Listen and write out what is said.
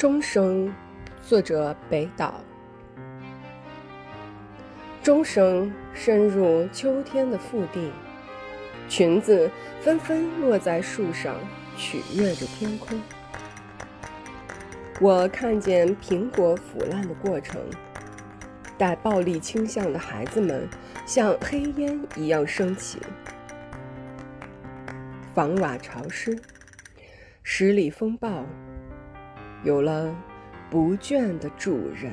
钟声，作者北岛。钟声深入秋天的腹地，裙子纷纷落在树上，取悦着天空。我看见苹果腐烂的过程，带暴力倾向的孩子们像黑烟一样升起，房瓦潮湿，十里风暴。有了不倦的主人。